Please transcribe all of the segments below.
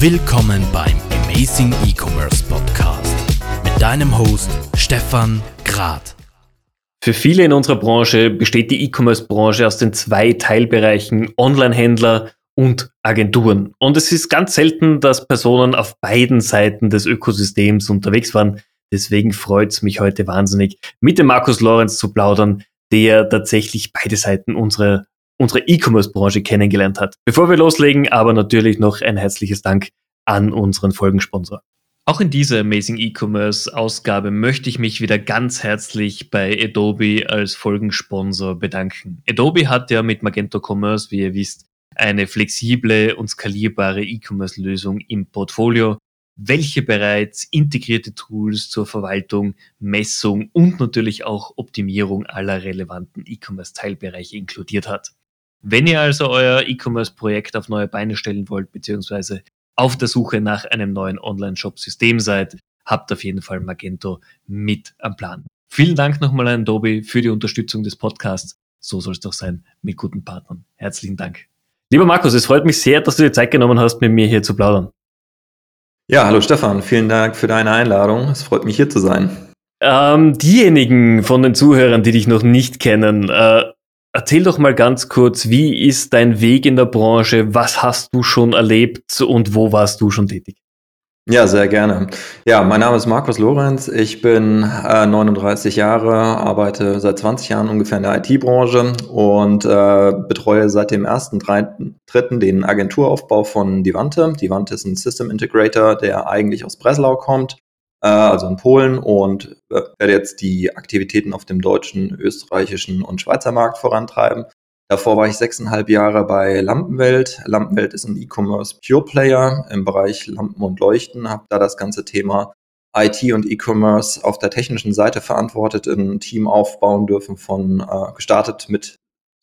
Willkommen beim Amazing E-Commerce Podcast mit deinem Host Stefan Grad. Für viele in unserer Branche besteht die E-Commerce-Branche aus den zwei Teilbereichen Online-Händler und Agenturen. Und es ist ganz selten, dass Personen auf beiden Seiten des Ökosystems unterwegs waren. Deswegen freut es mich heute wahnsinnig, mit dem Markus Lorenz zu plaudern, der tatsächlich beide Seiten unserer unsere E-Commerce-Branche kennengelernt hat. Bevor wir loslegen, aber natürlich noch ein herzliches Dank an unseren Folgensponsor. Auch in dieser Amazing E-Commerce-Ausgabe möchte ich mich wieder ganz herzlich bei Adobe als Folgensponsor bedanken. Adobe hat ja mit Magento Commerce, wie ihr wisst, eine flexible und skalierbare E-Commerce-Lösung im Portfolio, welche bereits integrierte Tools zur Verwaltung, Messung und natürlich auch Optimierung aller relevanten E-Commerce-Teilbereiche inkludiert hat. Wenn ihr also euer E-Commerce-Projekt auf neue Beine stellen wollt, beziehungsweise auf der Suche nach einem neuen Online-Shop-System seid, habt auf jeden Fall Magento mit am Plan. Vielen Dank nochmal an Adobe für die Unterstützung des Podcasts. So soll es doch sein mit guten Partnern. Herzlichen Dank. Lieber Markus, es freut mich sehr, dass du dir Zeit genommen hast, mit mir hier zu plaudern. Ja, hallo Stefan, vielen Dank für deine Einladung. Es freut mich hier zu sein. Ähm, diejenigen von den Zuhörern, die dich noch nicht kennen, äh, Erzähl doch mal ganz kurz, wie ist dein Weg in der Branche? Was hast du schon erlebt und wo warst du schon tätig? Ja, sehr gerne. Ja, mein Name ist Markus Lorenz. Ich bin äh, 39 Jahre, arbeite seit 20 Jahren ungefähr in der IT-Branche und äh, betreue seit dem ersten dritten den Agenturaufbau von Divante. Divante ist ein System Integrator, der eigentlich aus Breslau kommt also in Polen und äh, werde jetzt die Aktivitäten auf dem deutschen, österreichischen und Schweizer Markt vorantreiben. Davor war ich sechseinhalb Jahre bei Lampenwelt. Lampenwelt ist ein E-Commerce Pure Player im Bereich Lampen und Leuchten, habe da das ganze Thema IT und E-Commerce auf der technischen Seite verantwortet, ein Team aufbauen dürfen von äh, gestartet mit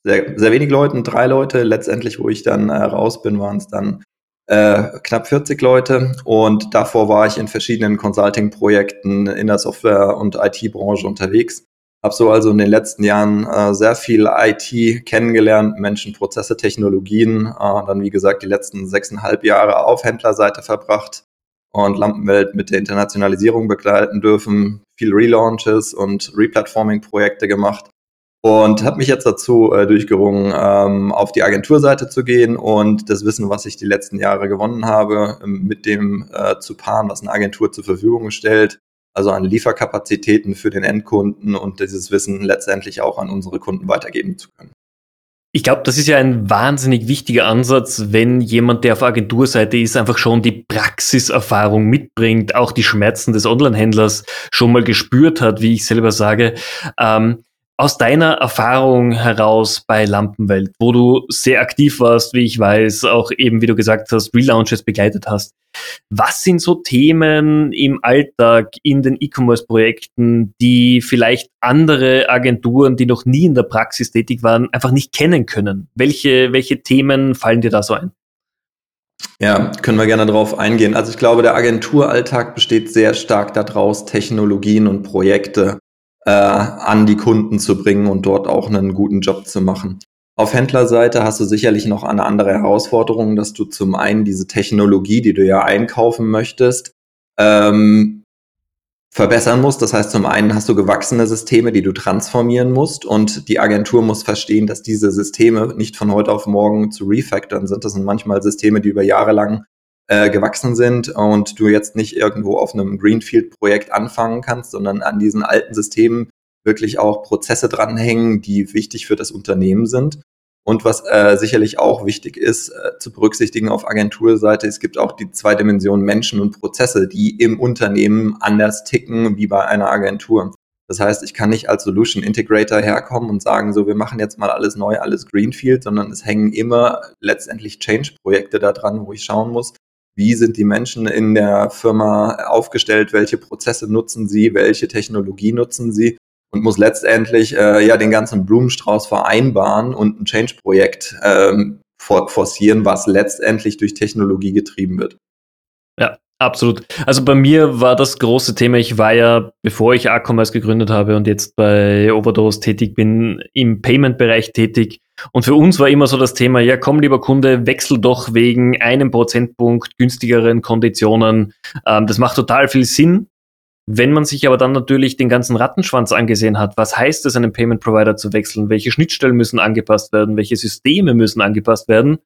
sehr, sehr wenig Leuten, drei Leute. Letztendlich, wo ich dann äh, raus bin, waren es dann äh, knapp 40 Leute und davor war ich in verschiedenen Consulting-Projekten in der Software- und IT-Branche unterwegs. Habe so also in den letzten Jahren äh, sehr viel IT kennengelernt, Menschen, Prozesse, Technologien. Äh, dann, wie gesagt, die letzten sechseinhalb Jahre auf Händlerseite verbracht und Lampenwelt mit der Internationalisierung begleiten dürfen, viel Relaunches und Replatforming-Projekte gemacht und habe mich jetzt dazu äh, durchgerungen, ähm, auf die Agenturseite zu gehen und das Wissen, was ich die letzten Jahre gewonnen habe, ähm, mit dem äh, zu paaren, was eine Agentur zur Verfügung stellt, also an Lieferkapazitäten für den Endkunden und dieses Wissen letztendlich auch an unsere Kunden weitergeben zu können. Ich glaube, das ist ja ein wahnsinnig wichtiger Ansatz, wenn jemand, der auf Agenturseite ist, einfach schon die Praxiserfahrung mitbringt, auch die Schmerzen des Onlinehändlers schon mal gespürt hat, wie ich selber sage. Ähm, aus deiner Erfahrung heraus bei Lampenwelt, wo du sehr aktiv warst, wie ich weiß, auch eben, wie du gesagt hast, Relaunches begleitet hast. Was sind so Themen im Alltag in den E-Commerce-Projekten, die vielleicht andere Agenturen, die noch nie in der Praxis tätig waren, einfach nicht kennen können? Welche, welche Themen fallen dir da so ein? Ja, können wir gerne darauf eingehen. Also ich glaube, der Agenturalltag besteht sehr stark daraus, Technologien und Projekte äh, an die Kunden zu bringen und dort auch einen guten Job zu machen. Auf Händlerseite hast du sicherlich noch eine andere Herausforderung, dass du zum einen diese Technologie, die du ja einkaufen möchtest, ähm, verbessern musst. Das heißt, zum einen hast du gewachsene Systeme, die du transformieren musst und die Agentur muss verstehen, dass diese Systeme nicht von heute auf morgen zu refactoren sind. Das sind manchmal Systeme, die über Jahre lang äh, gewachsen sind und du jetzt nicht irgendwo auf einem Greenfield-Projekt anfangen kannst, sondern an diesen alten Systemen wirklich auch Prozesse dranhängen, die wichtig für das Unternehmen sind. Und was äh, sicherlich auch wichtig ist äh, zu berücksichtigen auf Agenturseite, es gibt auch die zwei Dimensionen Menschen und Prozesse, die im Unternehmen anders ticken wie bei einer Agentur. Das heißt, ich kann nicht als Solution Integrator herkommen und sagen, so, wir machen jetzt mal alles neu, alles Greenfield, sondern es hängen immer letztendlich Change-Projekte da dran, wo ich schauen muss, wie sind die Menschen in der Firma aufgestellt, welche Prozesse nutzen sie, welche Technologie nutzen sie und muss letztendlich äh, ja den ganzen Blumenstrauß vereinbaren und ein Change-Projekt ähm, forcieren, was letztendlich durch Technologie getrieben wird. Ja, absolut. Also bei mir war das große Thema, ich war ja, bevor ich A-Commerce gegründet habe und jetzt bei Overdose tätig bin, im Payment-Bereich tätig Und für uns war immer so das Thema, ja komm lieber Kunde, wechsel doch wegen einem Prozentpunkt günstigeren Konditionen. Ähm, das macht total viel Sinn. Wenn man sich aber dann natürlich den ganzen Rattenschwanz angesehen hat, was heißt es, einen Payment Provider zu wechseln, welche Schnittstellen müssen angepasst werden, welche Systeme müssen angepasst werden,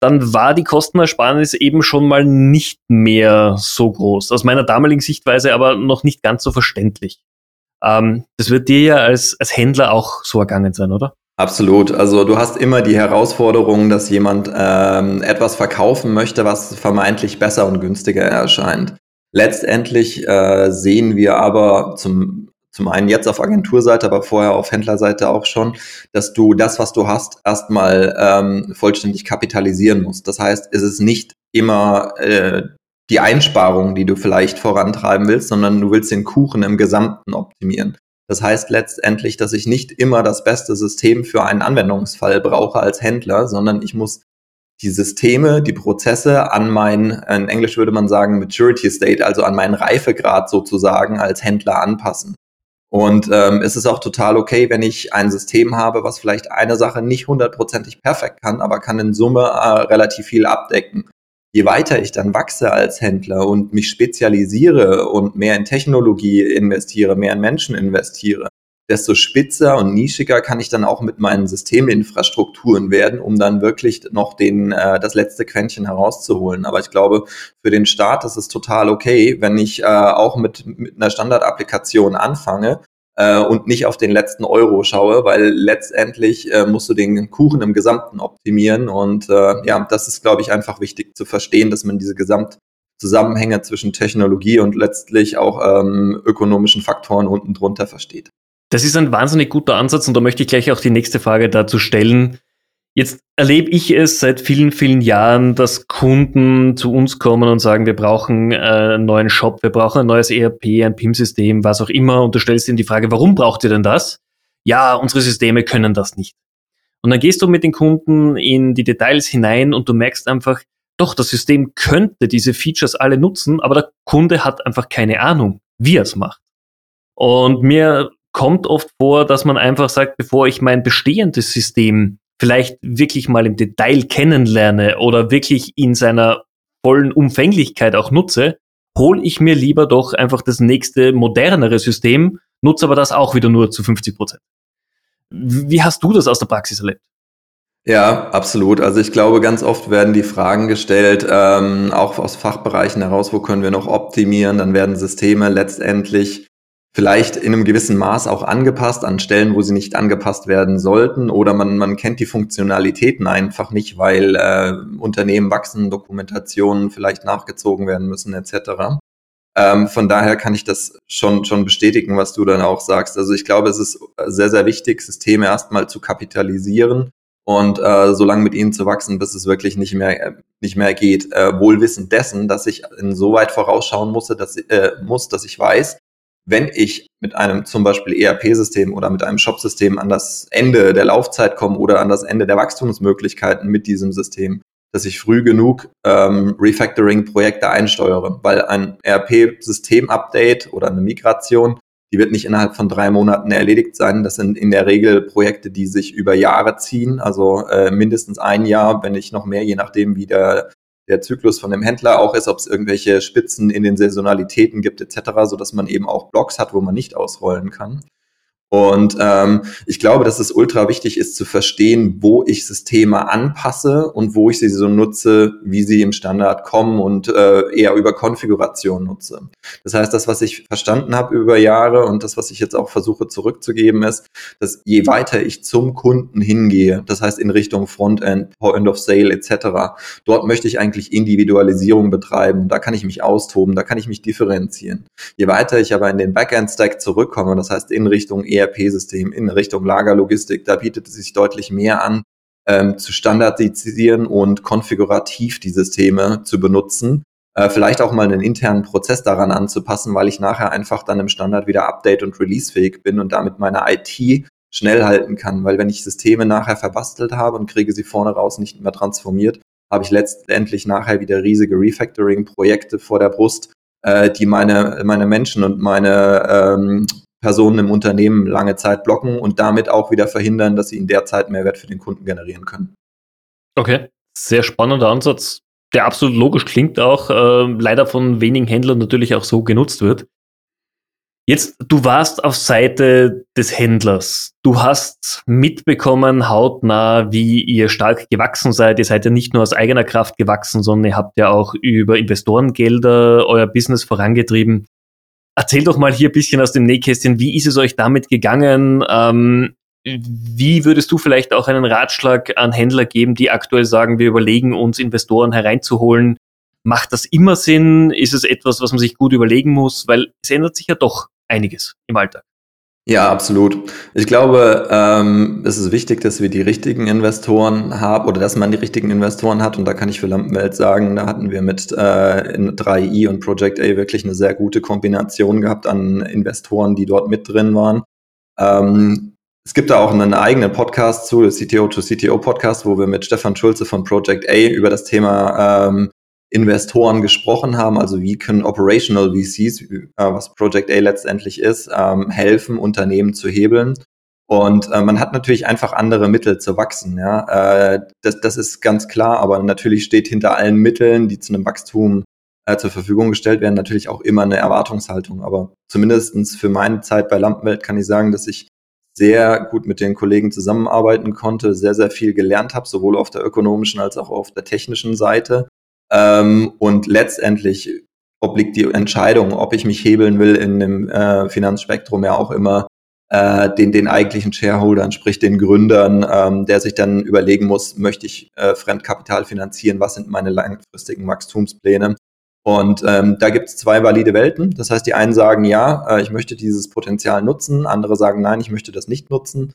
dann war die Kostenersparnis eben schon mal nicht mehr so groß. Aus meiner damaligen Sichtweise aber noch nicht ganz so verständlich. Ähm, das wird dir ja als, als Händler auch so ergangen sein, oder? Absolut. Also du hast immer die Herausforderung, dass jemand ähm, etwas verkaufen möchte, was vermeintlich besser und günstiger erscheint. Letztendlich äh, sehen wir aber zum, zum einen jetzt auf Agenturseite, aber vorher auf Händlerseite auch schon, dass du das, was du hast, erstmal ähm, vollständig kapitalisieren musst. Das heißt, es ist nicht immer äh, die Einsparung, die du vielleicht vorantreiben willst, sondern du willst den Kuchen im Gesamten optimieren. Das heißt letztendlich, dass ich nicht immer das beste System für einen Anwendungsfall brauche als Händler, sondern ich muss die Systeme, die Prozesse an mein, in Englisch würde man sagen, Maturity State, also an meinen Reifegrad sozusagen als Händler anpassen. Und ähm, es ist auch total okay, wenn ich ein System habe, was vielleicht eine Sache nicht hundertprozentig perfekt kann, aber kann in Summe äh, relativ viel abdecken je weiter ich dann wachse als Händler und mich spezialisiere und mehr in Technologie investiere, mehr in Menschen investiere, desto spitzer und nischiger kann ich dann auch mit meinen Systeminfrastrukturen werden, um dann wirklich noch den, äh, das letzte Quäntchen herauszuholen. Aber ich glaube, für den Start ist es total okay, wenn ich äh, auch mit, mit einer Standardapplikation anfange äh, und nicht auf den letzten Euro schaue, weil letztendlich äh, musst du den Kuchen im Gesamten optimieren und äh, ja, das ist, glaube ich, einfach wichtig zu verstehen, dass man diese Gesamtzusammenhänge zwischen Technologie und letztlich auch ähm, ökonomischen Faktoren unten drunter versteht. Das ist ein wahnsinnig guter Ansatz und da möchte ich gleich auch die nächste Frage dazu stellen. Jetzt erlebe ich es seit vielen, vielen Jahren, dass Kunden zu uns kommen und sagen, wir brauchen äh, einen neuen Shop, wir brauchen ein neues ERP, ein PIM-System, was auch immer. Und du stellst ihnen die Frage, warum braucht ihr denn das? Ja, unsere Systeme können das nicht. Und dann gehst du mit den Kunden in die Details hinein und du merkst einfach, doch, das System könnte diese Features alle nutzen, aber der Kunde hat einfach keine Ahnung, wie er es macht. Und mir kommt oft vor, dass man einfach sagt, bevor ich mein bestehendes System vielleicht wirklich mal im Detail kennenlerne oder wirklich in seiner vollen Umfänglichkeit auch nutze, hole ich mir lieber doch einfach das nächste modernere System, nutze aber das auch wieder nur zu 50 Prozent. Wie hast du das aus der Praxis erlebt? Ja, absolut. Also ich glaube, ganz oft werden die Fragen gestellt, ähm, auch aus Fachbereichen heraus, wo können wir noch optimieren. Dann werden Systeme letztendlich vielleicht in einem gewissen Maß auch angepasst an Stellen, wo sie nicht angepasst werden sollten oder man, man kennt die Funktionalitäten einfach nicht, weil äh, Unternehmen wachsen, Dokumentationen vielleicht nachgezogen werden müssen etc. Ähm, von daher kann ich das schon, schon bestätigen, was du dann auch sagst. Also ich glaube, es ist sehr, sehr wichtig, Systeme erstmal zu kapitalisieren und äh, so lange mit ihnen zu wachsen, bis es wirklich nicht mehr, äh, nicht mehr geht. Äh, wohlwissend dessen, dass ich insoweit vorausschauen muss, dass, äh, muss, dass ich weiß, wenn ich mit einem zum Beispiel ERP-System oder mit einem Shop-System an das Ende der Laufzeit komme oder an das Ende der Wachstumsmöglichkeiten mit diesem System, dass ich früh genug ähm, Refactoring-Projekte einsteuere, weil ein ERP-System-Update oder eine Migration, die wird nicht innerhalb von drei Monaten erledigt sein. Das sind in der Regel Projekte, die sich über Jahre ziehen, also äh, mindestens ein Jahr, wenn nicht noch mehr, je nachdem, wie der der Zyklus von dem Händler auch ist, ob es irgendwelche Spitzen in den Saisonalitäten gibt etc., so dass man eben auch Blocks hat, wo man nicht ausrollen kann. Und ähm, ich glaube, dass es ultra wichtig ist zu verstehen, wo ich Systeme anpasse und wo ich sie so nutze, wie sie im Standard kommen und äh, eher über Konfiguration nutze. Das heißt, das, was ich verstanden habe über Jahre und das, was ich jetzt auch versuche zurückzugeben, ist, dass je weiter ich zum Kunden hingehe, das heißt in Richtung Frontend, Point of Sale etc., dort möchte ich eigentlich Individualisierung betreiben. Da kann ich mich austoben, da kann ich mich differenzieren. Je weiter ich aber in den Backend-Stack zurückkomme, das heißt in Richtung ERP-System in Richtung Lagerlogistik. Da bietet es sich deutlich mehr an, ähm, zu standardisieren und konfigurativ die Systeme zu benutzen. Äh, vielleicht auch mal einen internen Prozess daran anzupassen, weil ich nachher einfach dann im Standard wieder update- und releasefähig bin und damit meine IT schnell halten kann. Weil wenn ich Systeme nachher verbastelt habe und kriege sie vorne raus nicht mehr transformiert, habe ich letztendlich nachher wieder riesige Refactoring-Projekte vor der Brust, äh, die meine, meine Menschen und meine ähm, Personen im Unternehmen lange Zeit blocken und damit auch wieder verhindern, dass sie in der Zeit Mehrwert für den Kunden generieren können. Okay, sehr spannender Ansatz, der absolut logisch klingt auch, äh, leider von wenigen Händlern natürlich auch so genutzt wird. Jetzt, du warst auf Seite des Händlers. Du hast mitbekommen hautnah, wie ihr stark gewachsen seid. Ihr seid ja nicht nur aus eigener Kraft gewachsen, sondern ihr habt ja auch über Investorengelder euer Business vorangetrieben. Erzähl doch mal hier ein bisschen aus dem Nähkästchen, wie ist es euch damit gegangen? Ähm, wie würdest du vielleicht auch einen Ratschlag an Händler geben, die aktuell sagen, wir überlegen uns Investoren hereinzuholen? Macht das immer Sinn? Ist es etwas, was man sich gut überlegen muss? Weil es ändert sich ja doch einiges im Alltag. Ja, absolut. Ich glaube, ähm, es ist wichtig, dass wir die richtigen Investoren haben oder dass man die richtigen Investoren hat. Und da kann ich für Lampenwelt sagen, da hatten wir mit äh, in 3i und Project A wirklich eine sehr gute Kombination gehabt an Investoren, die dort mit drin waren. Ähm, es gibt da auch einen eigenen Podcast zu, der CTO to CTO Podcast, wo wir mit Stefan Schulze von Project A über das Thema ähm, Investoren gesprochen haben, also wie können Operational VCs, äh, was Project A letztendlich ist, ähm, helfen, Unternehmen zu hebeln. Und äh, man hat natürlich einfach andere Mittel zu wachsen. Ja? Äh, das, das ist ganz klar, aber natürlich steht hinter allen Mitteln, die zu einem Wachstum zur Verfügung gestellt werden, natürlich auch immer eine Erwartungshaltung. Aber zumindestens für meine Zeit bei Lampenwelt kann ich sagen, dass ich sehr gut mit den Kollegen zusammenarbeiten konnte, sehr, sehr viel gelernt habe, sowohl auf der ökonomischen als auch auf der technischen Seite ähm, und letztendlich obliegt die Entscheidung, ob ich mich hebeln will in dem äh, Finanzspektrum ja auch immer äh, den, den eigentlichen Shareholdern, sprich den Gründern, ähm, der sich dann überlegen muss, möchte ich äh, Fremdkapital finanzieren, was sind meine langfristigen Wachstumspläne. Und ähm, da gibt es zwei valide Welten. Das heißt, die einen sagen, ja, äh, ich möchte dieses Potenzial nutzen, andere sagen, nein, ich möchte das nicht nutzen.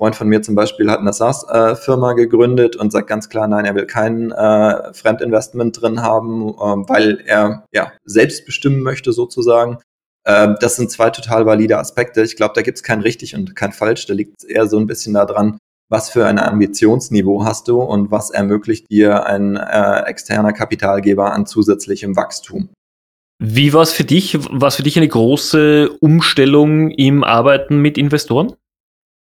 Freund von mir zum Beispiel hat eine SaaS-Firma gegründet und sagt ganz klar, nein, er will kein äh, Fremdinvestment drin haben, äh, weil er ja selbst bestimmen möchte sozusagen. Äh, das sind zwei total valide Aspekte. Ich glaube, da gibt es kein richtig und kein falsch. Da liegt es eher so ein bisschen daran, was für ein Ambitionsniveau hast du und was ermöglicht dir ein äh, externer Kapitalgeber an zusätzlichem Wachstum. Wie war es für dich? War es für dich eine große Umstellung im Arbeiten mit Investoren?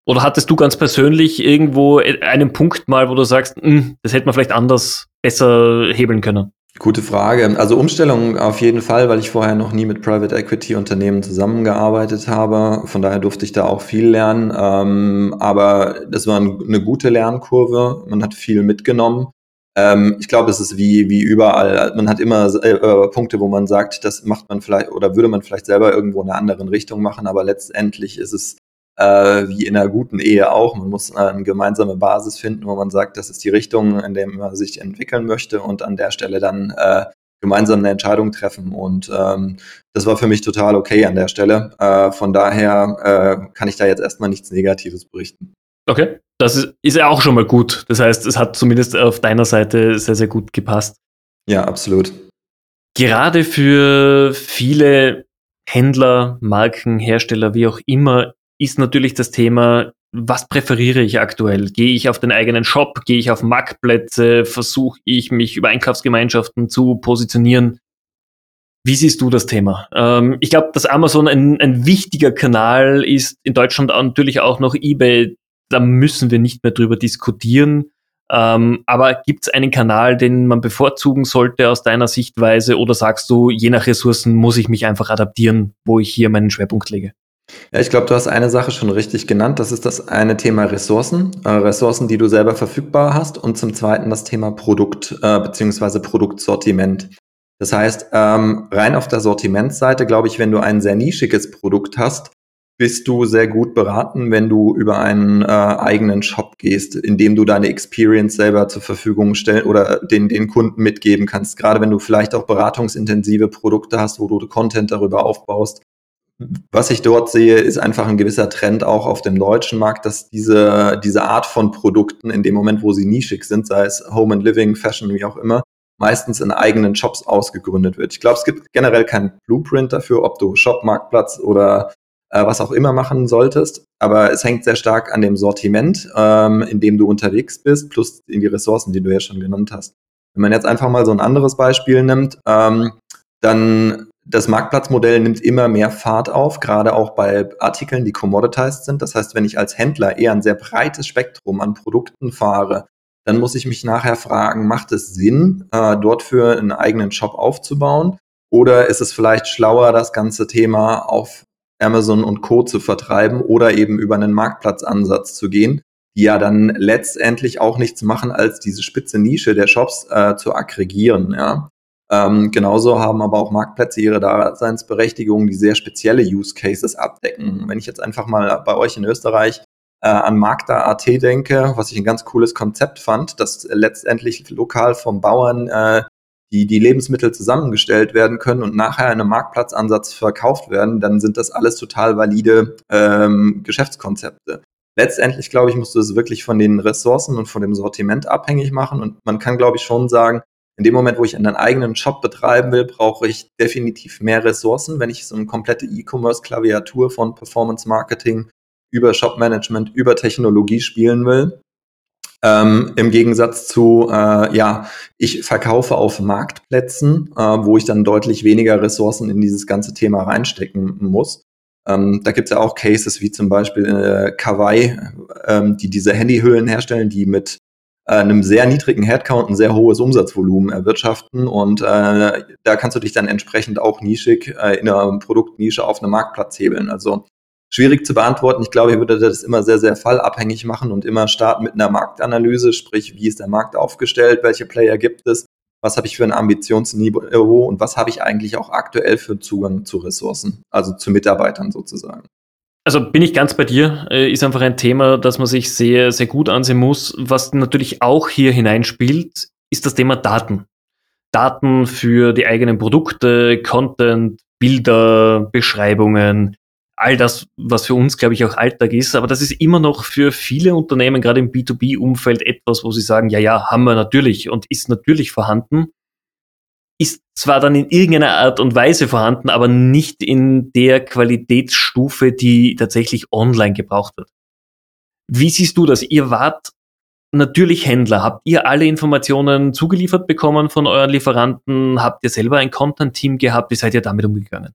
Oder hattest du ganz persönlich irgendwo einen Punkt mal, wo du sagst, hm, das hätte man vielleicht anders besser hebeln können? Gute Frage. Also Umstellung auf jeden Fall, weil ich vorher noch nie mit Private Equity Unternehmen zusammengearbeitet habe. Von daher durfte ich da auch viel lernen. Ähm, aber das war eine gute Lernkurve. Man hat viel mitgenommen. Ähm, ich glaube, es ist wie, wie überall. Man hat immer äh, Punkte, wo man sagt, das macht man vielleicht oder würde man vielleicht selber irgendwo in einer anderen Richtung machen. Aber letztendlich ist es äh, wie in einer guten Ehe auch. Man muss eine gemeinsame Basis finden, wo man sagt, das ist die Richtung, in der man sich entwickeln möchte und an der Stelle dann äh, gemeinsam eine Entscheidung treffen. Und ähm, das war für mich total okay an der Stelle. Äh, von daher äh, kann ich da jetzt erstmal nichts Negatives berichten. Okay, das ist, ist ja auch schon mal gut. Das heißt, es hat zumindest auf deiner Seite sehr, sehr gut gepasst. Ja, absolut. Gerade für viele Händler, Marken, Hersteller, wie auch immer, ist natürlich das Thema, was präferiere ich aktuell? Gehe ich auf den eigenen Shop? Gehe ich auf Marktplätze? Versuche ich mich über Einkaufsgemeinschaften zu positionieren? Wie siehst du das Thema? Ähm, ich glaube, dass Amazon ein, ein wichtiger Kanal ist, in Deutschland natürlich auch noch eBay. Da müssen wir nicht mehr drüber diskutieren. Ähm, aber gibt es einen Kanal, den man bevorzugen sollte aus deiner Sichtweise? Oder sagst du, je nach Ressourcen muss ich mich einfach adaptieren, wo ich hier meinen Schwerpunkt lege? Ja, ich glaube, du hast eine Sache schon richtig genannt. Das ist das eine Thema Ressourcen, äh, Ressourcen, die du selber verfügbar hast, und zum zweiten das Thema Produkt äh, bzw. Produktsortiment. Das heißt, ähm, rein auf der Sortimentsseite, glaube ich, wenn du ein sehr nischiges Produkt hast, bist du sehr gut beraten, wenn du über einen äh, eigenen Shop gehst, in dem du deine Experience selber zur Verfügung stellen oder den, den Kunden mitgeben kannst. Gerade wenn du vielleicht auch beratungsintensive Produkte hast, wo du Content darüber aufbaust, was ich dort sehe, ist einfach ein gewisser Trend auch auf dem deutschen Markt, dass diese, diese Art von Produkten in dem Moment, wo sie nischig sind, sei es Home and Living, Fashion, wie auch immer, meistens in eigenen Shops ausgegründet wird. Ich glaube, es gibt generell keinen Blueprint dafür, ob du Shop, Marktplatz oder äh, was auch immer machen solltest. Aber es hängt sehr stark an dem Sortiment, ähm, in dem du unterwegs bist, plus in die Ressourcen, die du ja schon genannt hast. Wenn man jetzt einfach mal so ein anderes Beispiel nimmt, ähm, dann das Marktplatzmodell nimmt immer mehr Fahrt auf, gerade auch bei Artikeln, die commoditized sind. Das heißt, wenn ich als Händler eher ein sehr breites Spektrum an Produkten fahre, dann muss ich mich nachher fragen, macht es Sinn, äh, dort für einen eigenen Shop aufzubauen? Oder ist es vielleicht schlauer, das ganze Thema auf Amazon und Co. zu vertreiben oder eben über einen Marktplatzansatz zu gehen, die ja dann letztendlich auch nichts machen, als diese spitze Nische der Shops äh, zu aggregieren. Ja? Ähm, genauso haben aber auch Marktplätze ihre Daseinsberechtigung, die sehr spezielle Use Cases abdecken. Wenn ich jetzt einfach mal bei euch in Österreich äh, an Magda.at denke, was ich ein ganz cooles Konzept fand, dass letztendlich lokal vom Bauern äh, die, die Lebensmittel zusammengestellt werden können und nachher in einem Marktplatzansatz verkauft werden, dann sind das alles total valide ähm, Geschäftskonzepte. Letztendlich, glaube ich, musst du es wirklich von den Ressourcen und von dem Sortiment abhängig machen und man kann, glaube ich, schon sagen, in dem Moment, wo ich einen eigenen Shop betreiben will, brauche ich definitiv mehr Ressourcen. Wenn ich so eine komplette E-Commerce-Klaviatur von Performance Marketing über Shop Management, über Technologie spielen will. Ähm, Im Gegensatz zu, äh, ja, ich verkaufe auf Marktplätzen, äh, wo ich dann deutlich weniger Ressourcen in dieses ganze Thema reinstecken muss. Ähm, da gibt es ja auch Cases wie zum Beispiel äh, Kawaii, ähm, die diese Handyhüllen herstellen, die mit einem sehr niedrigen Headcount ein sehr hohes Umsatzvolumen erwirtschaften und äh, da kannst du dich dann entsprechend auch nischig äh, in einer Produktnische auf einem Marktplatz hebeln. Also schwierig zu beantworten. Ich glaube, ich würde das immer sehr, sehr fallabhängig machen und immer starten mit einer Marktanalyse, sprich, wie ist der Markt aufgestellt, welche Player gibt es, was habe ich für ein Ambitionsniveau und was habe ich eigentlich auch aktuell für Zugang zu Ressourcen, also zu Mitarbeitern sozusagen. Also bin ich ganz bei dir, äh, ist einfach ein Thema, das man sich sehr, sehr gut ansehen muss. Was natürlich auch hier hineinspielt, ist das Thema Daten. Daten für die eigenen Produkte, Content, Bilder, Beschreibungen, all das, was für uns, glaube ich, auch Alltag ist. Aber das ist immer noch für viele Unternehmen, gerade im B2B-Umfeld, etwas, wo sie sagen, ja, ja, haben wir natürlich und ist natürlich vorhanden ist zwar dann in irgendeiner Art und Weise vorhanden, aber nicht in der Qualitätsstufe, die tatsächlich online gebraucht wird. Wie siehst du das? Ihr wart natürlich Händler. Habt ihr alle Informationen zugeliefert bekommen von euren Lieferanten? Habt ihr selber ein Content-Team gehabt? Wie seid ihr damit umgegangen?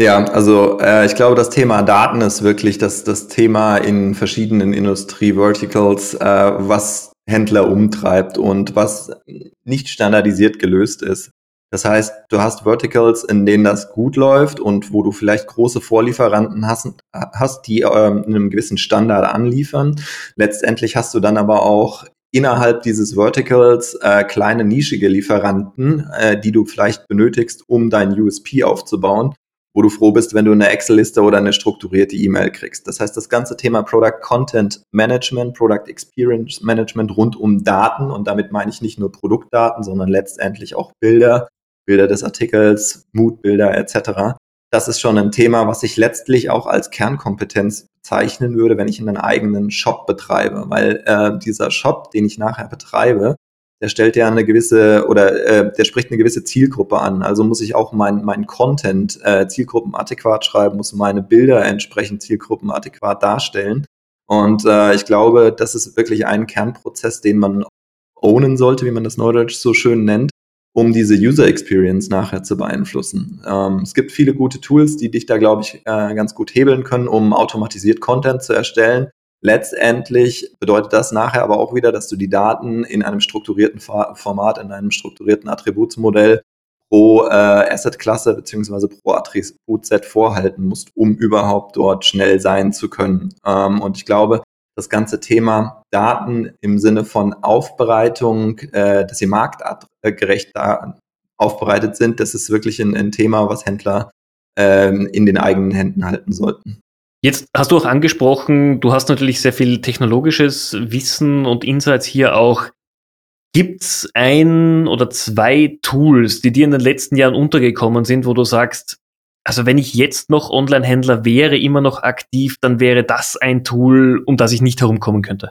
Ja, also äh, ich glaube, das Thema Daten ist wirklich das, das Thema in verschiedenen Industrie-Verticals, äh, was Händler umtreibt und was nicht standardisiert gelöst ist. Das heißt, du hast Verticals, in denen das gut läuft und wo du vielleicht große Vorlieferanten hast, hast die ähm, einem gewissen Standard anliefern. Letztendlich hast du dann aber auch innerhalb dieses Verticals äh, kleine nischige Lieferanten, äh, die du vielleicht benötigst, um dein USP aufzubauen wo du froh bist, wenn du eine Excel-Liste oder eine strukturierte E-Mail kriegst. Das heißt, das ganze Thema Product Content Management, Product Experience Management rund um Daten und damit meine ich nicht nur Produktdaten, sondern letztendlich auch Bilder, Bilder des Artikels, Moodbilder etc. Das ist schon ein Thema, was ich letztlich auch als Kernkompetenz bezeichnen würde, wenn ich einen eigenen Shop betreibe, weil äh, dieser Shop, den ich nachher betreibe, der stellt ja eine gewisse oder äh, der spricht eine gewisse Zielgruppe an. Also muss ich auch mein, mein Content äh, zielgruppenadäquat schreiben, muss meine Bilder entsprechend zielgruppenadäquat darstellen. Und äh, ich glaube, das ist wirklich ein Kernprozess, den man ownen sollte, wie man das neudeutsch so schön nennt, um diese User Experience nachher zu beeinflussen. Ähm, es gibt viele gute Tools, die dich da, glaube ich, äh, ganz gut hebeln können, um automatisiert Content zu erstellen. Letztendlich bedeutet das nachher aber auch wieder, dass du die Daten in einem strukturierten Format, in einem strukturierten Attributsmodell pro äh, Asset-Klasse beziehungsweise pro Attributset vorhalten musst, um überhaupt dort schnell sein zu können. Ähm, und ich glaube, das ganze Thema Daten im Sinne von Aufbereitung, äh, dass sie marktgerecht da aufbereitet sind, das ist wirklich ein, ein Thema, was Händler ähm, in den eigenen Händen halten sollten. Jetzt hast du auch angesprochen, du hast natürlich sehr viel technologisches Wissen und Insights hier auch. Gibt's ein oder zwei Tools, die dir in den letzten Jahren untergekommen sind, wo du sagst, also wenn ich jetzt noch Online-Händler wäre, immer noch aktiv, dann wäre das ein Tool, um das ich nicht herumkommen könnte?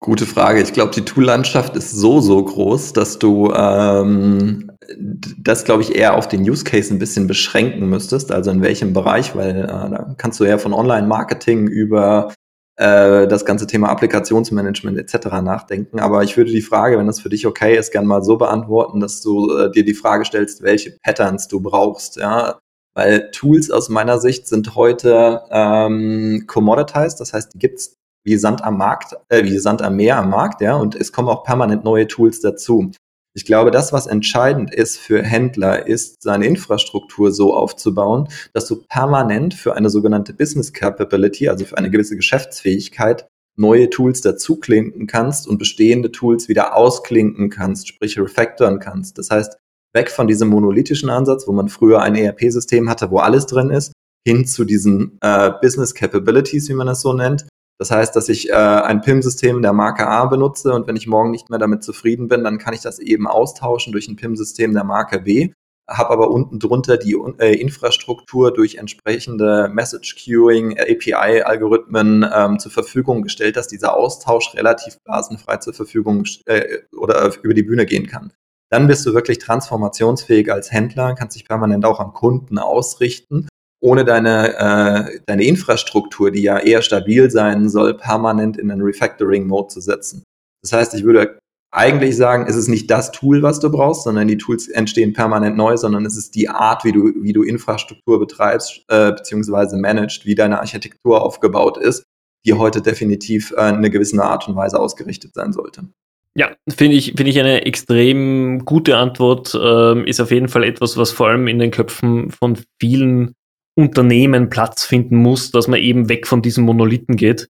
Gute Frage. Ich glaube, die Tool-Landschaft ist so, so groß, dass du ähm, das, glaube ich, eher auf den Use Case ein bisschen beschränken müsstest. Also in welchem Bereich, weil äh, da kannst du ja von Online-Marketing über äh, das ganze Thema Applikationsmanagement etc. nachdenken. Aber ich würde die Frage, wenn das für dich okay ist, gerne mal so beantworten, dass du äh, dir die Frage stellst, welche Patterns du brauchst. Ja? Weil Tools aus meiner Sicht sind heute ähm, commoditized, das heißt, die gibt's wie Sand am Markt, äh, wie Sand am Meer am Markt, ja, und es kommen auch permanent neue Tools dazu. Ich glaube, das, was entscheidend ist für Händler, ist, seine Infrastruktur so aufzubauen, dass du permanent für eine sogenannte Business Capability, also für eine gewisse Geschäftsfähigkeit, neue Tools dazuklinken kannst und bestehende Tools wieder ausklinken kannst, sprich refactoren kannst. Das heißt, weg von diesem monolithischen Ansatz, wo man früher ein ERP-System hatte, wo alles drin ist, hin zu diesen äh, Business Capabilities, wie man das so nennt, das heißt, dass ich äh, ein PIM-System der Marke A benutze und wenn ich morgen nicht mehr damit zufrieden bin, dann kann ich das eben austauschen durch ein PIM-System der Marke B, habe aber unten drunter die äh, Infrastruktur durch entsprechende Message Queuing, API-Algorithmen ähm, zur Verfügung gestellt, dass dieser Austausch relativ blasenfrei zur Verfügung äh, oder über die Bühne gehen kann. Dann bist du wirklich transformationsfähig als Händler, kannst dich permanent auch am Kunden ausrichten ohne deine, äh, deine Infrastruktur, die ja eher stabil sein soll, permanent in den Refactoring-Mode zu setzen. Das heißt, ich würde eigentlich sagen, es ist nicht das Tool, was du brauchst, sondern die Tools entstehen permanent neu, sondern es ist die Art, wie du, wie du Infrastruktur betreibst, äh, beziehungsweise managst, wie deine Architektur aufgebaut ist, die heute definitiv äh, in eine gewisse Art und Weise ausgerichtet sein sollte. Ja, finde ich, finde ich eine extrem gute Antwort. Ähm, ist auf jeden Fall etwas, was vor allem in den Köpfen von vielen Unternehmen Platz finden muss, dass man eben weg von diesen Monolithen geht.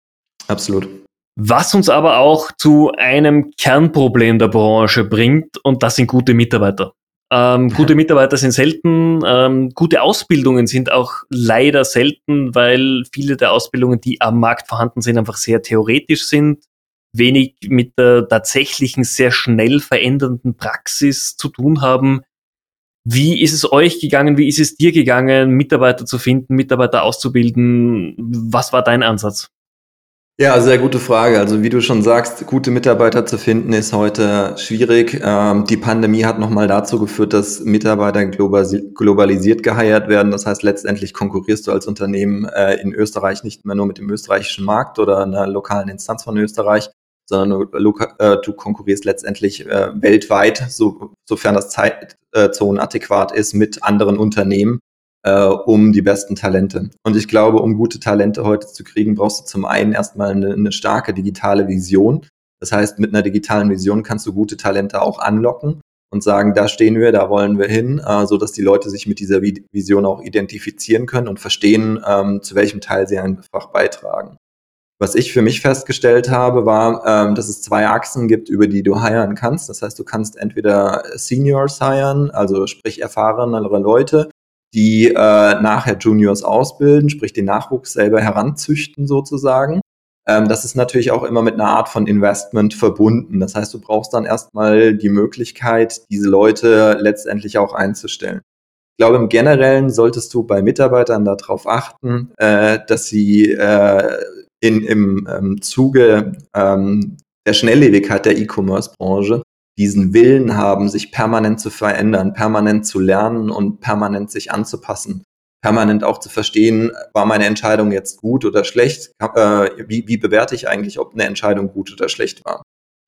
Absolut. Was uns aber auch zu einem Kernproblem der Branche bringt, und das sind gute Mitarbeiter. Ähm, gute Mitarbeiter sind selten, ähm, gute Ausbildungen sind auch leider selten, weil viele der Ausbildungen, die am Markt vorhanden sind, einfach sehr theoretisch sind, wenig mit der tatsächlichen sehr schnell verändernden Praxis zu tun haben. Wie ist es euch gegangen? Wie ist es dir gegangen, Mitarbeiter zu finden, Mitarbeiter auszubilden? Was war dein Ansatz? Ja, sehr gute Frage. Also wie du schon sagst, gute Mitarbeiter zu finden ist heute schwierig. Ähm, die Pandemie hat nochmal dazu geführt, dass Mitarbeiter globalisiert geheiert werden. Das heißt, letztendlich konkurrierst du als Unternehmen äh, in Österreich nicht mehr nur mit dem österreichischen Markt oder einer lokalen Instanz von Österreich, sondern du, äh, du konkurrierst letztendlich äh, weltweit, so, sofern das Zeitzonen adäquat ist, mit anderen Unternehmen äh, um die besten Talente. Und ich glaube, um gute Talente heute zu kriegen, brauchst du zum einen erstmal eine, eine starke digitale Vision. Das heißt, mit einer digitalen Vision kannst du gute Talente auch anlocken und sagen, da stehen wir, da wollen wir hin, äh, so dass die Leute sich mit dieser Vision auch identifizieren können und verstehen, ähm, zu welchem Teil sie einfach beitragen. Was ich für mich festgestellt habe, war, ähm, dass es zwei Achsen gibt, über die du hiren kannst. Das heißt, du kannst entweder Seniors hiren, also sprich erfahrenere Leute, die äh, nachher Juniors ausbilden, sprich den Nachwuchs selber heranzüchten sozusagen. Ähm, das ist natürlich auch immer mit einer Art von Investment verbunden. Das heißt, du brauchst dann erstmal die Möglichkeit, diese Leute letztendlich auch einzustellen. Ich glaube, im Generellen solltest du bei Mitarbeitern darauf achten, äh, dass sie äh, in, im ähm, Zuge ähm, der Schnelllebigkeit der E-Commerce-Branche diesen Willen haben, sich permanent zu verändern, permanent zu lernen und permanent sich anzupassen, permanent auch zu verstehen, war meine Entscheidung jetzt gut oder schlecht, äh, wie, wie bewerte ich eigentlich, ob eine Entscheidung gut oder schlecht war.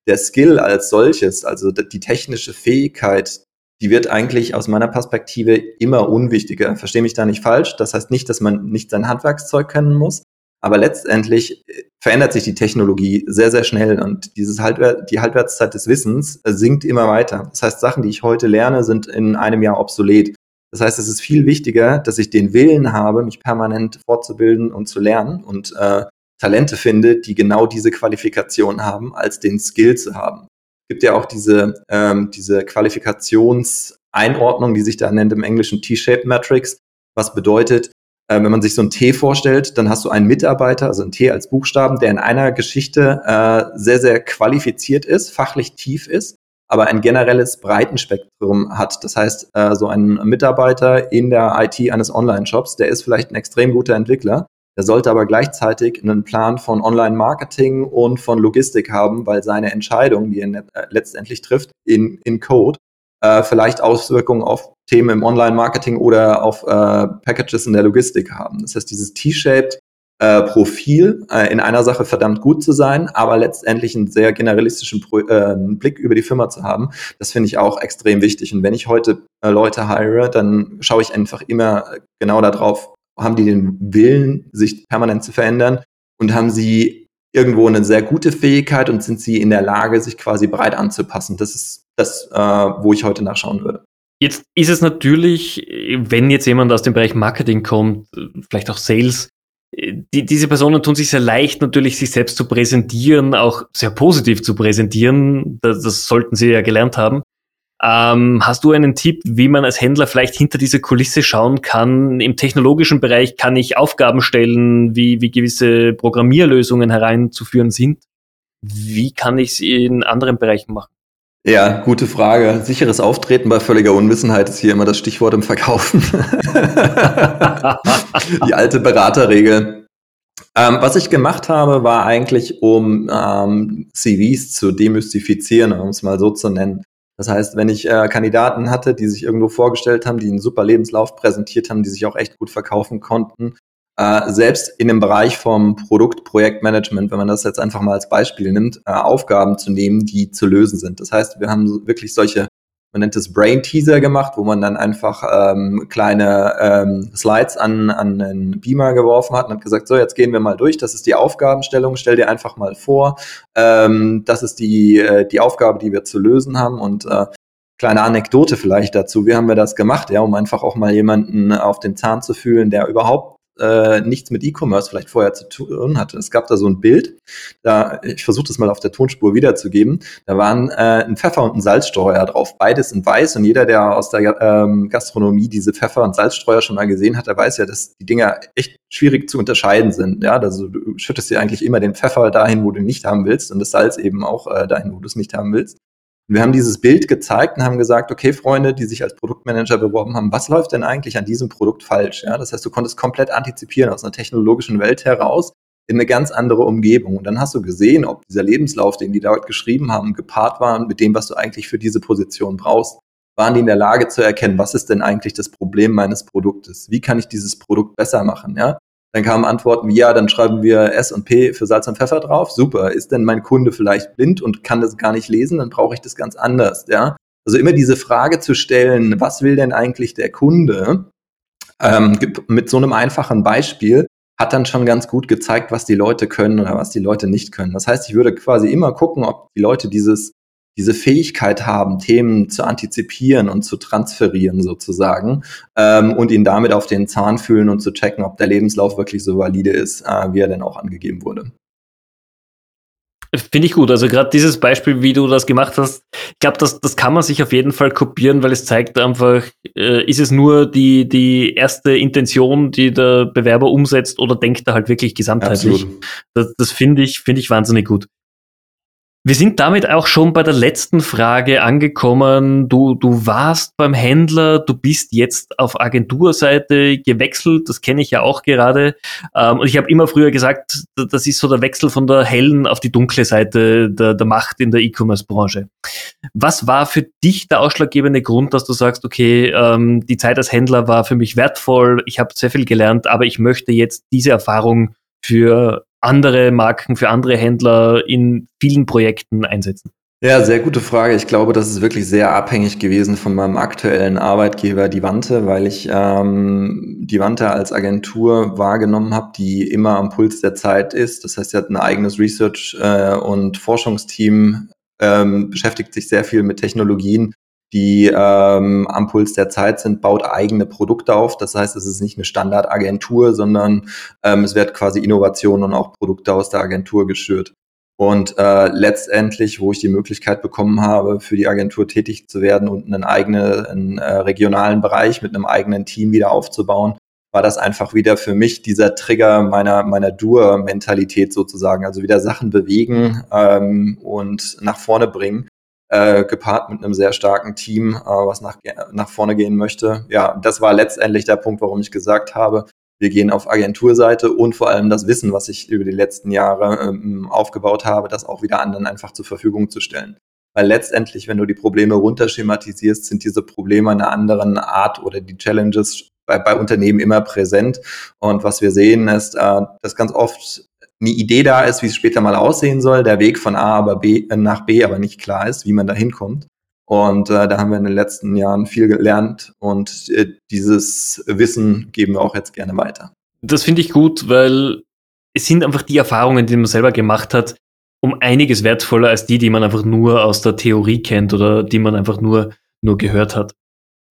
Der Skill als solches, also die technische Fähigkeit, die wird eigentlich aus meiner Perspektive immer unwichtiger. Verstehe mich da nicht falsch. Das heißt nicht, dass man nicht sein Handwerkszeug kennen muss, aber letztendlich äh, verändert sich die Technologie sehr, sehr schnell und dieses Halbwert, die Halbwertszeit des Wissens äh, sinkt immer weiter. Das heißt, Sachen, die ich heute lerne, sind in einem Jahr obsolet. Das heißt, es ist viel wichtiger, dass ich den Willen habe, mich permanent fortzubilden und zu lernen und äh, Talente finde, die genau diese Qualifikation haben, als den Skill zu haben. Es gibt ja auch diese, ähm, diese Qualifikationseinordnung, die sich da nennt im Englischen T-Shape Matrix, was bedeutet, äh, wenn man sich so ein T vorstellt, dann hast du einen Mitarbeiter, also ein T als Buchstaben, der in einer Geschichte äh, sehr, sehr qualifiziert ist, fachlich tief ist, aber ein generelles Breitenspektrum hat. Das heißt, äh, so ein Mitarbeiter in der IT eines Online-Shops, der ist vielleicht ein extrem guter Entwickler, der sollte aber gleichzeitig einen Plan von Online-Marketing und von Logistik haben, weil seine Entscheidung, die er äh, letztendlich trifft, in, in Code, äh, vielleicht Auswirkungen auf Themen im Online-Marketing oder auf äh, Packages in der Logistik haben. Das heißt, dieses T-shaped äh, Profil, äh, in einer Sache verdammt gut zu sein, aber letztendlich einen sehr generalistischen Pro äh, Blick über die Firma zu haben. Das finde ich auch extrem wichtig. Und wenn ich heute äh, Leute hire, dann schaue ich einfach immer genau darauf, haben die den Willen, sich permanent zu verändern und haben sie irgendwo eine sehr gute Fähigkeit und sind sie in der Lage, sich quasi breit anzupassen. Das ist das, äh, wo ich heute nachschauen würde. Jetzt ist es natürlich, wenn jetzt jemand aus dem Bereich Marketing kommt, vielleicht auch Sales, die, diese Personen tun sich sehr leicht, natürlich sich selbst zu präsentieren, auch sehr positiv zu präsentieren. Das, das sollten sie ja gelernt haben. Ähm, hast du einen Tipp, wie man als Händler vielleicht hinter diese Kulisse schauen kann? Im technologischen Bereich kann ich Aufgaben stellen, wie, wie gewisse Programmierlösungen hereinzuführen sind. Wie kann ich es in anderen Bereichen machen? Ja, gute Frage. Sicheres Auftreten bei völliger Unwissenheit ist hier immer das Stichwort im Verkaufen. Die alte Beraterregel. Ähm, was ich gemacht habe, war eigentlich, um ähm, CVs zu demystifizieren, um es mal so zu nennen. Das heißt, wenn ich äh, Kandidaten hatte, die sich irgendwo vorgestellt haben, die einen super Lebenslauf präsentiert haben, die sich auch echt gut verkaufen konnten, äh, selbst in dem Bereich vom Produkt-Projektmanagement, wenn man das jetzt einfach mal als Beispiel nimmt, äh, Aufgaben zu nehmen, die zu lösen sind. Das heißt, wir haben wirklich solche, man nennt es Brain Teaser gemacht, wo man dann einfach ähm, kleine ähm, Slides an, an einen Beamer geworfen hat und hat gesagt, so, jetzt gehen wir mal durch, das ist die Aufgabenstellung, stell dir einfach mal vor, ähm, das ist die, äh, die Aufgabe, die wir zu lösen haben und äh, kleine Anekdote vielleicht dazu. Wie haben wir das gemacht, ja, um einfach auch mal jemanden auf den Zahn zu fühlen, der überhaupt äh, nichts mit E-Commerce vielleicht vorher zu tun hatte. Es gab da so ein Bild, da, ich versuche das mal auf der Tonspur wiederzugeben, da waren äh, ein Pfeffer und ein Salzstreuer drauf, beides in weiß und jeder, der aus der ähm, Gastronomie diese Pfeffer- und Salzstreuer schon mal gesehen hat, der weiß ja, dass die Dinger echt schwierig zu unterscheiden sind. Ja, also du schüttest dir eigentlich immer den Pfeffer dahin, wo du ihn nicht haben willst und das Salz eben auch äh, dahin, wo du es nicht haben willst. Wir haben dieses Bild gezeigt und haben gesagt, okay, Freunde, die sich als Produktmanager beworben haben, was läuft denn eigentlich an diesem Produkt falsch? Ja, das heißt, du konntest komplett antizipieren aus einer technologischen Welt heraus in eine ganz andere Umgebung. Und dann hast du gesehen, ob dieser Lebenslauf, den die dort geschrieben haben, gepaart waren mit dem, was du eigentlich für diese Position brauchst. Waren die in der Lage zu erkennen, was ist denn eigentlich das Problem meines Produktes? Wie kann ich dieses Produkt besser machen? Ja? Dann kamen Antworten wie, ja, dann schreiben wir S und P für Salz und Pfeffer drauf. Super. Ist denn mein Kunde vielleicht blind und kann das gar nicht lesen? Dann brauche ich das ganz anders, ja. Also immer diese Frage zu stellen, was will denn eigentlich der Kunde? Ähm, mit so einem einfachen Beispiel hat dann schon ganz gut gezeigt, was die Leute können oder was die Leute nicht können. Das heißt, ich würde quasi immer gucken, ob die Leute dieses diese Fähigkeit haben, Themen zu antizipieren und zu transferieren sozusagen ähm, und ihn damit auf den Zahn fühlen und zu checken, ob der Lebenslauf wirklich so valide ist, äh, wie er denn auch angegeben wurde. Finde ich gut. Also gerade dieses Beispiel, wie du das gemacht hast, ich glaube, das, das kann man sich auf jeden Fall kopieren, weil es zeigt einfach, äh, ist es nur die, die erste Intention, die der Bewerber umsetzt oder denkt er halt wirklich gesamtheitlich. Absolut. Das, das finde ich, finde ich wahnsinnig gut. Wir sind damit auch schon bei der letzten Frage angekommen. Du, du warst beim Händler, du bist jetzt auf Agenturseite gewechselt, das kenne ich ja auch gerade. Ähm, und ich habe immer früher gesagt, das ist so der Wechsel von der hellen auf die dunkle Seite der, der Macht in der E-Commerce-Branche. Was war für dich der ausschlaggebende Grund, dass du sagst, okay, ähm, die Zeit als Händler war für mich wertvoll, ich habe sehr viel gelernt, aber ich möchte jetzt diese Erfahrung für andere Marken, für andere Händler in vielen Projekten einsetzen? Ja, sehr gute Frage. Ich glaube, das ist wirklich sehr abhängig gewesen von meinem aktuellen Arbeitgeber Divante, weil ich ähm, Divante als Agentur wahrgenommen habe, die immer am Puls der Zeit ist. Das heißt, sie hat ein eigenes Research- äh, und Forschungsteam, ähm, beschäftigt sich sehr viel mit Technologien, die ähm, am Puls der Zeit sind, baut eigene Produkte auf. Das heißt, es ist nicht eine Standardagentur, sondern ähm, es wird quasi Innovation und auch Produkte aus der Agentur geschürt. Und äh, letztendlich, wo ich die Möglichkeit bekommen habe, für die Agentur tätig zu werden und einen eigenen einen, äh, regionalen Bereich mit einem eigenen Team wieder aufzubauen, war das einfach wieder für mich dieser Trigger meiner, meiner Dur-Mentalität sozusagen. Also wieder Sachen bewegen ähm, und nach vorne bringen äh, gepaart mit einem sehr starken Team, äh, was nach, nach vorne gehen möchte. Ja, das war letztendlich der Punkt, warum ich gesagt habe, wir gehen auf Agenturseite und vor allem das Wissen, was ich über die letzten Jahre ähm, aufgebaut habe, das auch wieder anderen einfach zur Verfügung zu stellen. Weil letztendlich, wenn du die Probleme runterschematisierst, sind diese Probleme einer anderen Art oder die Challenges bei, bei Unternehmen immer präsent. Und was wir sehen, ist, äh, dass ganz oft eine Idee da ist, wie es später mal aussehen soll, der Weg von A aber B, äh, nach B aber nicht klar ist, wie man da hinkommt. Und äh, da haben wir in den letzten Jahren viel gelernt und äh, dieses Wissen geben wir auch jetzt gerne weiter. Das finde ich gut, weil es sind einfach die Erfahrungen, die man selber gemacht hat, um einiges wertvoller als die, die man einfach nur aus der Theorie kennt oder die man einfach nur, nur gehört hat.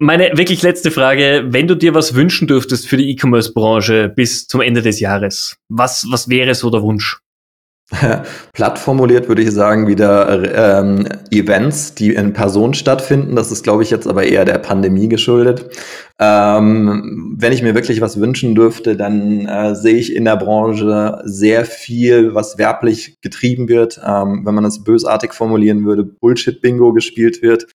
Meine wirklich letzte Frage, wenn du dir was wünschen dürftest für die E-Commerce-Branche bis zum Ende des Jahres, was, was wäre so der Wunsch? Platt formuliert würde ich sagen, wieder ähm, Events, die in Person stattfinden. Das ist, glaube ich, jetzt aber eher der Pandemie geschuldet. Ähm, wenn ich mir wirklich was wünschen dürfte, dann äh, sehe ich in der Branche sehr viel, was werblich getrieben wird. Ähm, wenn man das bösartig formulieren würde, Bullshit-Bingo gespielt wird.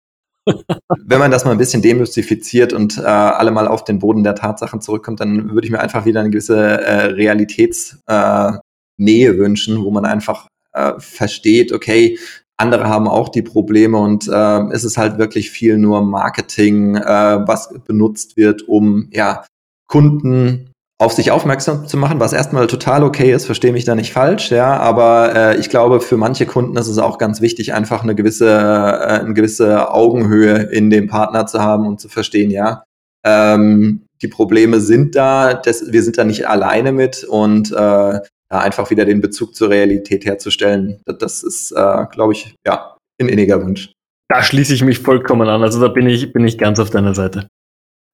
Wenn man das mal ein bisschen demystifiziert und äh, alle mal auf den Boden der Tatsachen zurückkommt, dann würde ich mir einfach wieder eine gewisse äh, Realitäts, äh, wünschen, wo man einfach äh, versteht, okay, andere haben auch die Probleme und äh, es ist halt wirklich viel nur Marketing, äh, was benutzt wird, um ja Kunden auf sich aufmerksam zu machen, was erstmal total okay ist, verstehe mich da nicht falsch, ja, aber äh, ich glaube, für manche Kunden ist es auch ganz wichtig, einfach eine gewisse, äh, eine gewisse Augenhöhe in dem Partner zu haben und zu verstehen, ja, ähm, die Probleme sind da, das, wir sind da nicht alleine mit und äh, ja, einfach wieder den Bezug zur Realität herzustellen. Das ist, äh, glaube ich, ja, ein inniger Wunsch. Da schließe ich mich vollkommen an. Also da bin ich, bin ich ganz auf deiner Seite.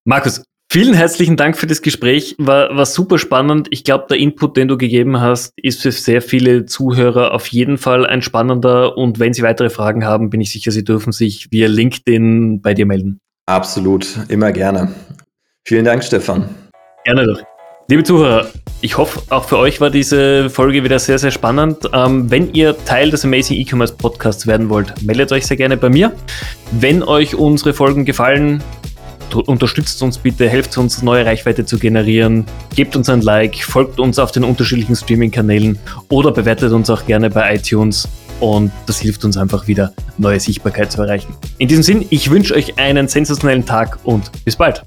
Markus, vielen herzlichen Dank für das Gespräch. War, war super spannend. Ich glaube, der Input, den du gegeben hast, ist für sehr viele Zuhörer auf jeden Fall ein spannender. Und wenn Sie weitere Fragen haben, bin ich sicher, Sie dürfen sich via LinkedIn bei dir melden. Absolut, immer gerne. Vielen Dank, Stefan. Gerne doch. Liebe Zuhörer, ich hoffe, auch für euch war diese Folge wieder sehr, sehr spannend. Ähm, wenn ihr Teil des Amazing E-Commerce Podcasts werden wollt, meldet euch sehr gerne bei mir. Wenn euch unsere Folgen gefallen, unterstützt uns bitte, helft uns, neue Reichweite zu generieren, gebt uns ein Like, folgt uns auf den unterschiedlichen Streaming-Kanälen oder bewertet uns auch gerne bei iTunes und das hilft uns einfach wieder, neue Sichtbarkeit zu erreichen. In diesem Sinn, ich wünsche euch einen sensationellen Tag und bis bald.